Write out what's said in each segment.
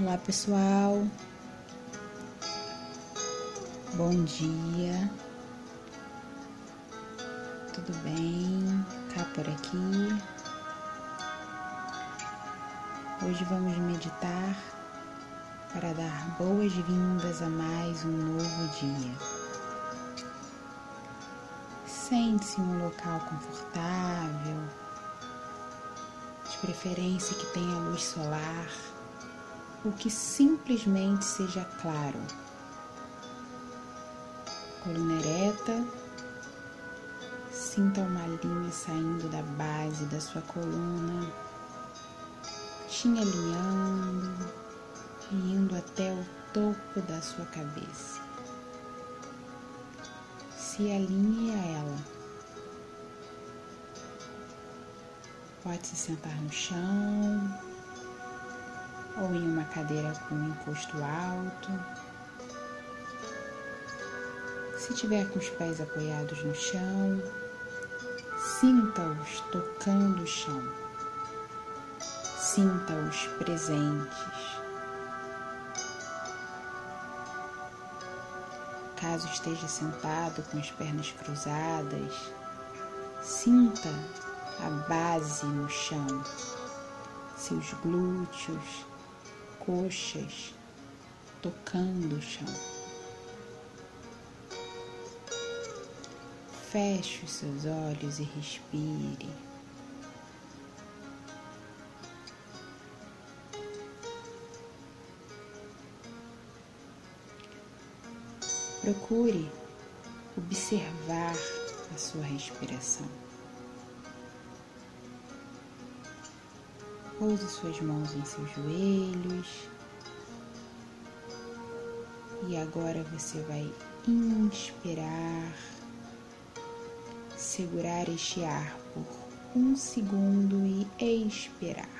Olá pessoal, bom dia, tudo bem? Cá por aqui. Hoje vamos meditar para dar boas-vindas a mais um novo dia. Sente-se em um local confortável, de preferência que tenha luz solar o que simplesmente seja claro. Coluna ereta, sinta uma linha saindo da base da sua coluna, te alinhando e indo até o topo da sua cabeça. Se alinhe a ela. Pode se sentar no chão ou em uma cadeira com um encosto alto. Se tiver com os pés apoiados no chão, sinta-os tocando o chão. Sinta-os presentes. Caso esteja sentado com as pernas cruzadas, sinta a base no chão, seus glúteos, coxas tocando o chão. Feche os seus olhos e respire. Procure observar a sua respiração. Pouse suas mãos em seus joelhos. E agora você vai inspirar, segurar este ar por um segundo e expirar.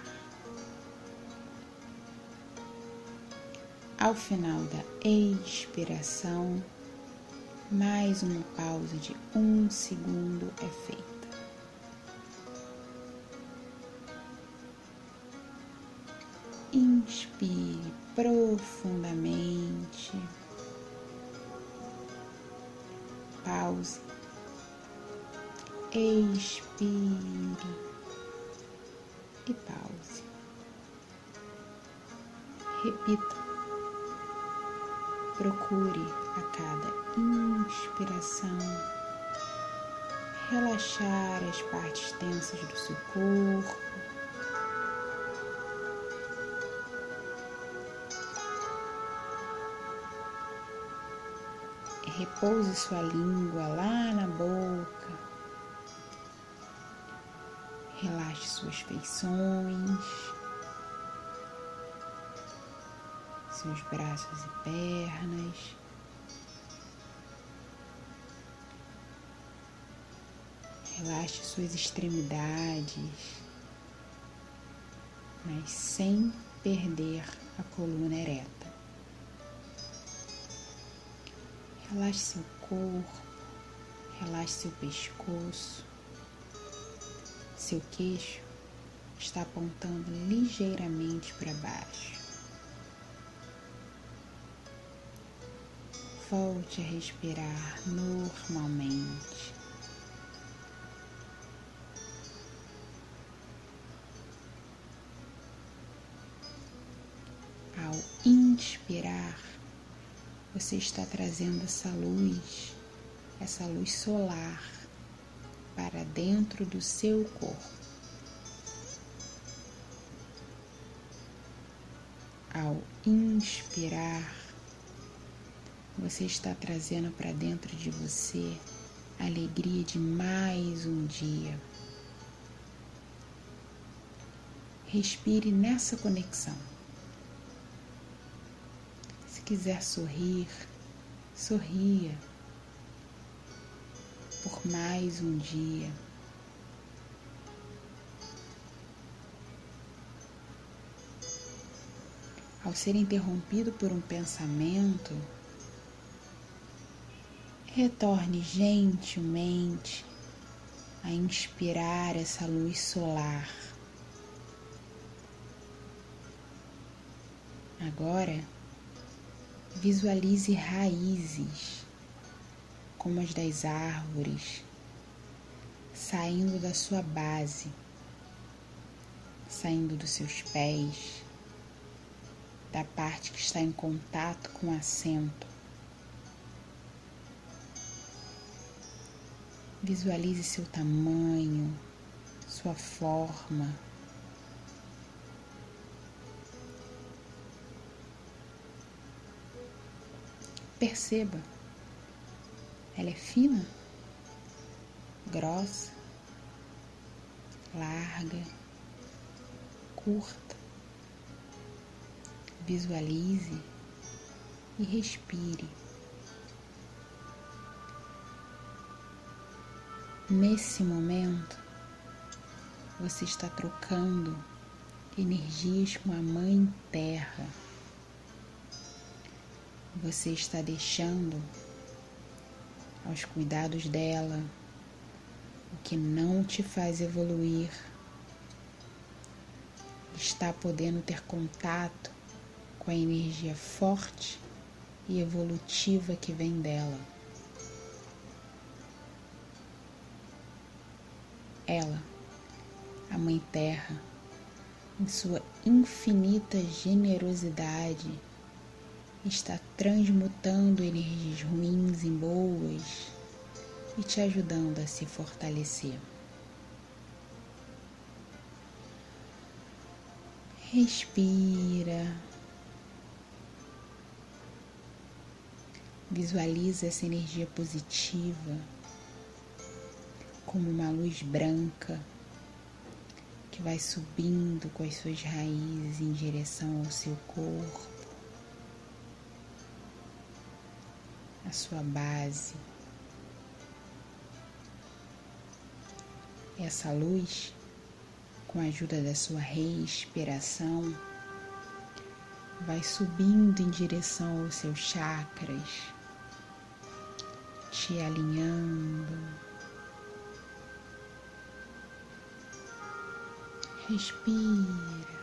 Ao final da expiração, mais uma pausa de um segundo é feita. Inspire profundamente. Pause. Expire e pause. Repita. Procure a cada inspiração relaxar as partes tensas do seu corpo Repouse sua língua lá na boca. Relaxe suas feições, seus braços e pernas. Relaxe suas extremidades, mas sem perder a coluna ereta. Relaxe seu corpo, relaxe seu pescoço. Seu queixo está apontando ligeiramente para baixo. Volte a respirar normalmente. Ao inspirar, você está trazendo essa luz, essa luz solar para dentro do seu corpo. Ao inspirar, você está trazendo para dentro de você a alegria de mais um dia. Respire nessa conexão quiser sorrir, sorria por mais um dia. Ao ser interrompido por um pensamento, retorne gentilmente a inspirar essa luz solar Agora, visualize raízes, como as das árvores, saindo da sua base, saindo dos seus pés, da parte que está em contato com o assento. Visualize seu tamanho, sua forma. Perceba, ela é fina, grossa, larga, curta. Visualize e respire. Nesse momento, você está trocando energias com a Mãe Terra. Você está deixando aos cuidados dela o que não te faz evoluir. Está podendo ter contato com a energia forte e evolutiva que vem dela. Ela, a Mãe Terra, em sua infinita generosidade, está transmutando energias ruins em boas e te ajudando a se fortalecer. Respira. Visualiza essa energia positiva como uma luz branca que vai subindo com as suas raízes em direção ao seu corpo, a sua base. Essa luz, com a ajuda da sua respiração, vai subindo em direção aos seus chakras, te alinhando. Respira.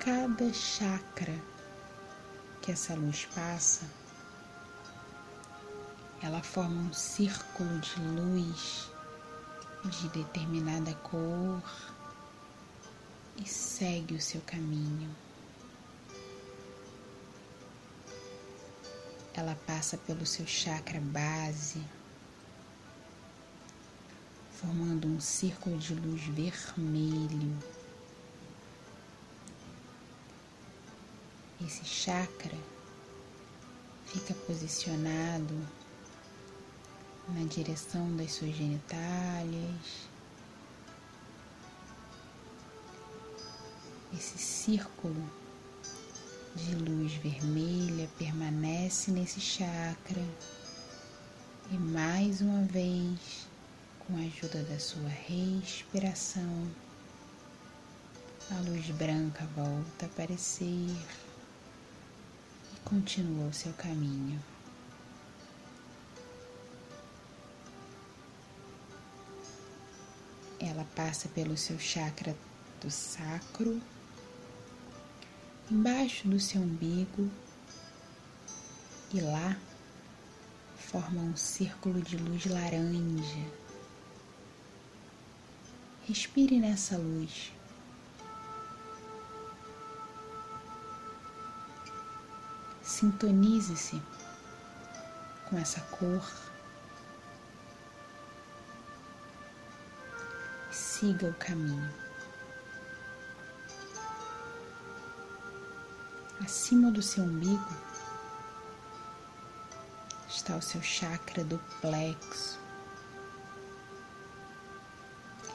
Cada chakra que essa luz passa, ela forma um círculo de luz de determinada cor e segue o seu caminho. Ela passa pelo seu chakra base, formando um círculo de luz vermelho. Esse chakra fica posicionado na direção das suas genitálias. Esse círculo de luz vermelha permanece nesse chakra e mais uma vez, com a ajuda da sua respiração, a luz branca volta a aparecer continua o seu caminho. ela passa pelo seu chakra do sacro, embaixo do seu umbigo, e lá forma um círculo de luz laranja. Respire nessa luz. Sintonize-se com essa cor. siga o caminho. Acima do seu umbigo está o seu chakra do plexo.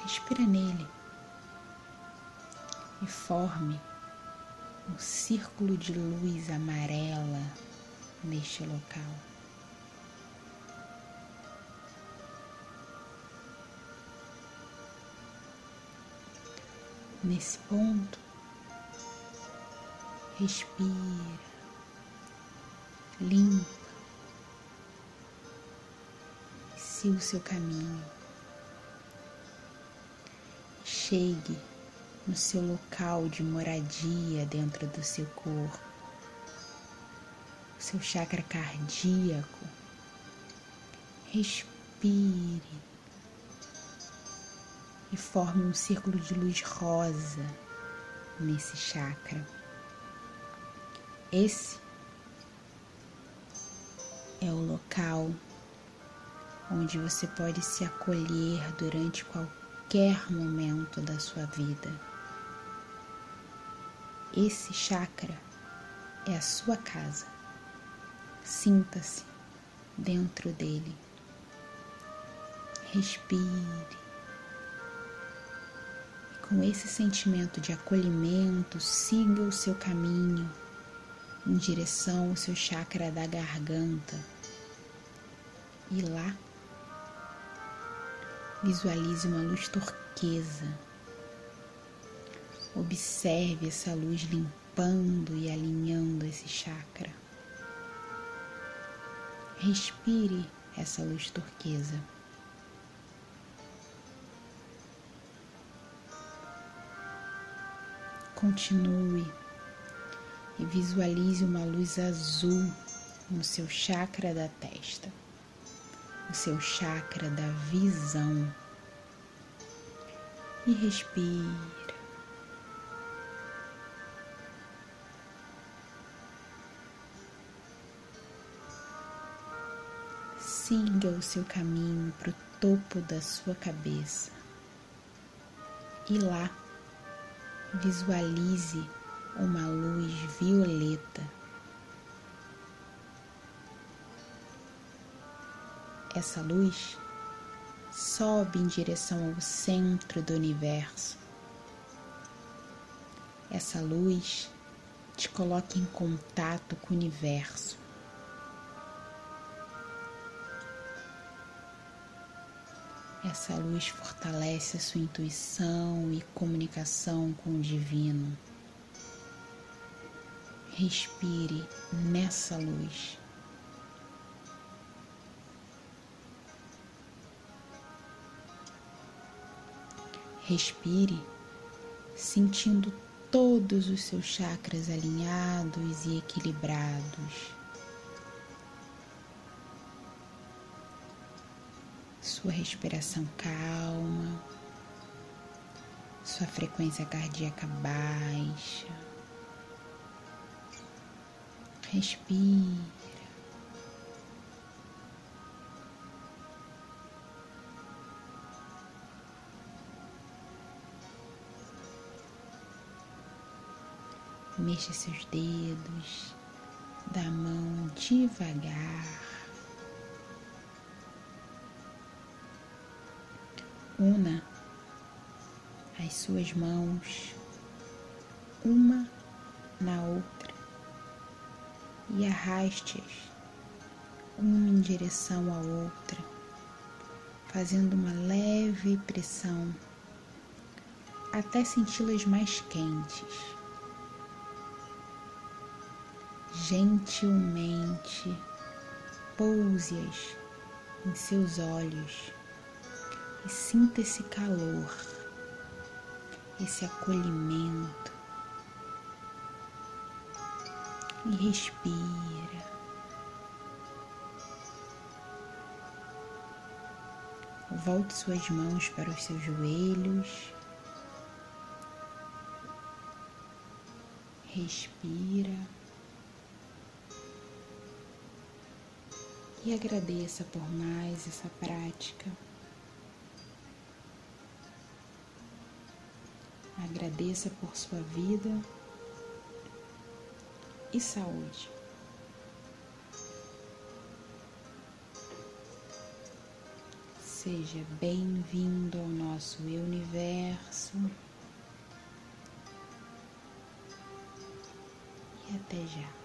Respira nele e forme um círculo de luz amarela neste local. Nesse ponto, respira, limpa, siga o seu caminho. aconchegue no seu local de moradia dentro do seu corpo, seu chakra cardíaco. Respire e forme um círculo de luz rosa nesse chakra. Esse é o local onde você pode se acolher durante qualquer momento da sua vida. Esse chakra é a sua casa. Sinta-se dentro dele. Respire. Com esse sentimento de acolhimento, siga o seu caminho em direção ao seu chakra da garganta. E lá Visualize uma luz turquesa. Observe essa luz limpando e alinhando esse chakra. Respire essa luz turquesa. Continue e visualize uma luz azul no seu chakra da testa o seu chakra da visão e respira. Siga o seu caminho para o topo da sua cabeça e lá visualize uma luz violeta Essa luz sobe em direção ao centro do universo. Essa luz te coloca em contato com o universo. Essa luz fortalece a sua intuição e comunicação com o divino. Respire nessa luz. Respire, sentindo todos os seus chakras alinhados e equilibrados. Sua respiração calma, sua frequência cardíaca baixa. Respire. Mexa seus dedos da mão devagar. Una as suas mãos uma na outra e arraste-as uma em direção à outra, fazendo uma leve pressão até senti-las mais quentes. Gentilmente pouse-as em seus olhos e sinta esse calor, esse acolhimento e respira. Volte suas mãos para os seus joelhos. Respira. e agradeça por mais essa prática. Agradeça por sua vida e saúde. Seja bem-vindo ao nosso universo e até já.